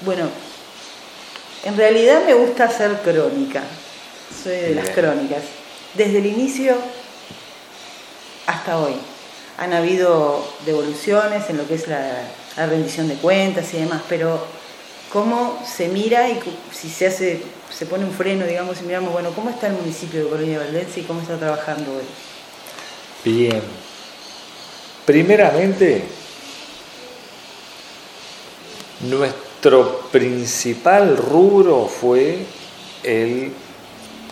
Bueno, en realidad me gusta hacer crónica, soy de las crónicas, desde el inicio hasta hoy. Han habido devoluciones en lo que es la, rendición de cuentas y demás, pero cómo se mira y si se hace, se pone un freno, digamos, y miramos, bueno, ¿cómo está el municipio de Colonia Valdense y cómo está trabajando hoy? Bien. Primeramente, nuestro principal rubro fue el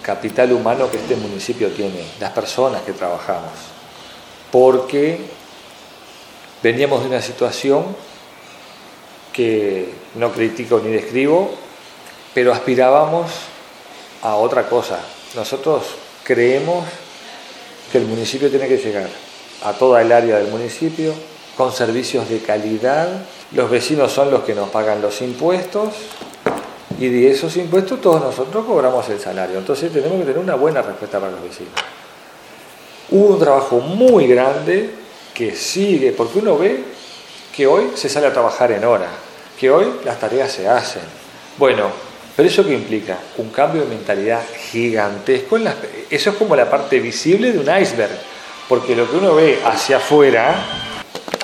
capital humano que este municipio tiene, las personas que trabajamos, porque veníamos de una situación que no critico ni describo, pero aspirábamos a otra cosa. Nosotros creemos que el municipio tiene que llegar a toda el área del municipio con servicios de calidad. Los vecinos son los que nos pagan los impuestos y de esos impuestos todos nosotros cobramos el salario. Entonces tenemos que tener una buena respuesta para los vecinos. Hubo un trabajo muy grande que sigue, porque uno ve que hoy se sale a trabajar en hora, que hoy las tareas se hacen. Bueno, pero eso qué implica? Un cambio de mentalidad gigantesco. En eso es como la parte visible de un iceberg, porque lo que uno ve hacia afuera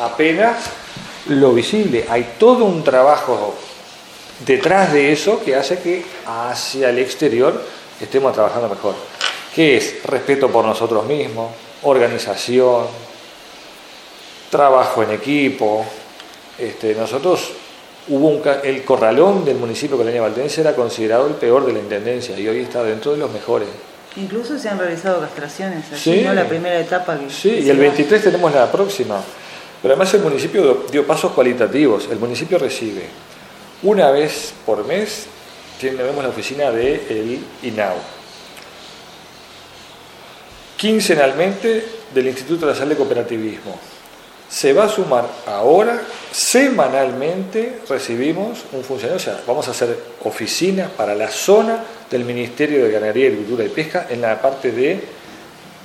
apenas lo visible. Hay todo un trabajo detrás de eso que hace que hacia el exterior estemos trabajando mejor. ¿Qué es? Respeto por nosotros mismos, organización, trabajo en equipo. Este, nosotros hubo un, el corralón del municipio de Colonia Valdense era considerado el peor de la intendencia y hoy está dentro de los mejores. Incluso se han realizado castraciones, así, ¿no? La primera etapa que. Sí, y el 23 tenemos la próxima. Pero además el municipio dio pasos cualitativos. El municipio recibe una vez por mes, tenemos la oficina del el INAU. Quincenalmente del Instituto Nacional de Cooperativismo se va a sumar ahora, semanalmente recibimos un funcionario, o sea, vamos a hacer oficinas para la zona del Ministerio de Ganadería, Agricultura y Pesca en la parte de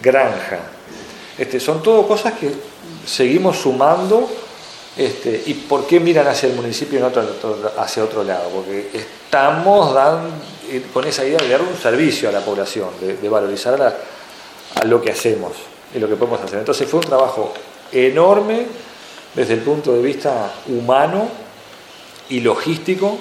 granja. Este, son todo cosas que seguimos sumando. Este, ¿Y por qué miran hacia el municipio y no hacia otro lado? Porque estamos eh, con esa idea de dar un servicio a la población, de, valorizar a lo que hacemos y lo que podemos hacer. Entonces fue un trabajo enorme desde el punto de vista humano y logístico